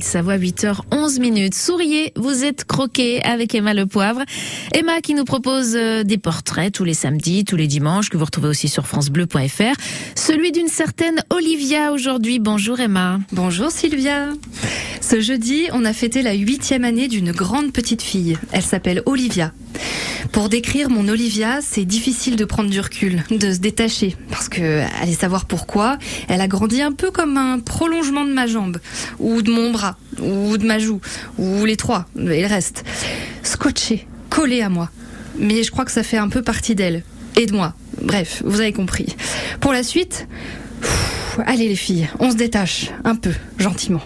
Ça voit 8h11 minutes. Souriez, vous êtes croqué avec Emma Le Poivre. Emma qui nous propose euh, des portraits tous les samedis, tous les dimanches, que vous retrouvez aussi sur francebleu.fr. Celui d'une certaine Olivia aujourd'hui. Bonjour Emma. Bonjour Sylvia. Ce jeudi, on a fêté la huitième année d'une grande petite fille. Elle s'appelle Olivia. Pour décrire mon Olivia, c'est difficile de prendre du recul, de se détacher, parce que allez savoir pourquoi, elle a grandi un peu comme un prolongement de ma jambe, ou de mon bras, ou de ma joue, ou les trois, et le reste. Scotché, collé à moi. Mais je crois que ça fait un peu partie d'elle, et de moi. Bref, vous avez compris. Pour la suite, allez les filles, on se détache, un peu, gentiment.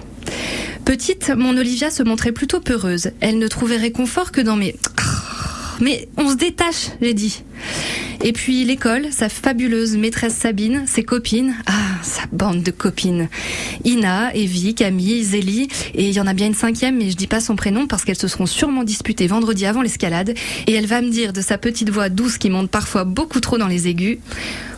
Petite, mon Olivia se montrait plutôt peureuse. Elle ne trouvait réconfort que dans mes mais on se détache, j'ai dit. Et puis l'école, sa fabuleuse maîtresse Sabine, ses copines, ah, sa bande de copines. Ina, Evie, Camille, Zélie, et il y en a bien une cinquième, mais je dis pas son prénom parce qu'elles se seront sûrement disputées vendredi avant l'escalade, et elle va me dire de sa petite voix douce qui monte parfois beaucoup trop dans les aigus,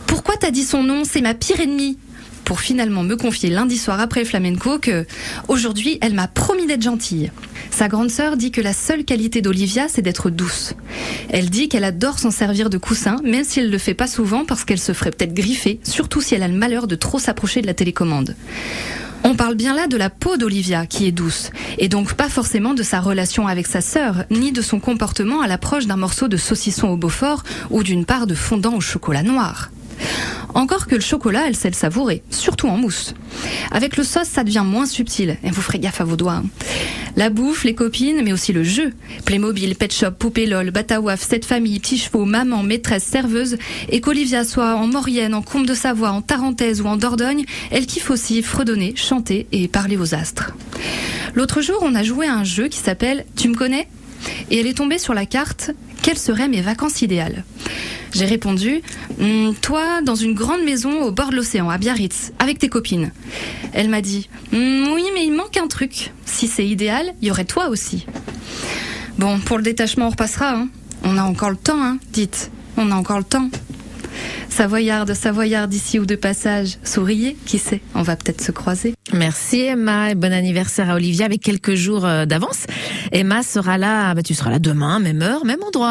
pourquoi t'as dit son nom, c'est ma pire ennemie pour finalement me confier lundi soir après flamenco que aujourd'hui elle m'a promis d'être gentille. Sa grande sœur dit que la seule qualité d'Olivia c'est d'être douce. Elle dit qu'elle adore s'en servir de coussin, même si elle le fait pas souvent parce qu'elle se ferait peut-être griffer, surtout si elle a le malheur de trop s'approcher de la télécommande. On parle bien là de la peau d'Olivia qui est douce, et donc pas forcément de sa relation avec sa sœur, ni de son comportement à l'approche d'un morceau de saucisson au Beaufort ou d'une part de fondant au chocolat noir. Encore que le chocolat, elle sait le savourer, surtout en mousse. Avec le sauce, ça devient moins subtil, et vous ferez gaffe à vos doigts. hein. La bouffe, les copines, mais aussi le jeu. Playmobil, Pet Shop, Poupée LOL, Batawaf, Cette Famille, Petits Chevaux, Maman, Maîtresse, Serveuse, et qu'Olivia soit en Maurienne, en Comte de Savoie, en Tarentaise ou en Dordogne, elle kiffe aussi fredonner, chanter et parler aux astres. L'autre jour, on a joué à un jeu qui s'appelle Tu me connais? Et elle est tombée sur la carte Quelles seraient mes vacances idéales j'ai répondu Hum, Toi, dans une grande maison au bord de l'océan, à Biarritz, avec tes copines. Elle m'a dit Hum, Oui, mais il manque un truc. Si c'est idéal, il y aurait toi aussi. Bon, pour le détachement, on repassera. hein. On a encore le temps, hein, dites. On a encore le temps. Savoyarde, Savoyard d'ici ou de passage, souriez, qui sait, on va peut-être se croiser. Merci Emma et bon anniversaire à Olivia avec quelques jours euh, d'avance. Emma sera là, bah, tu seras là demain, même heure, même endroit.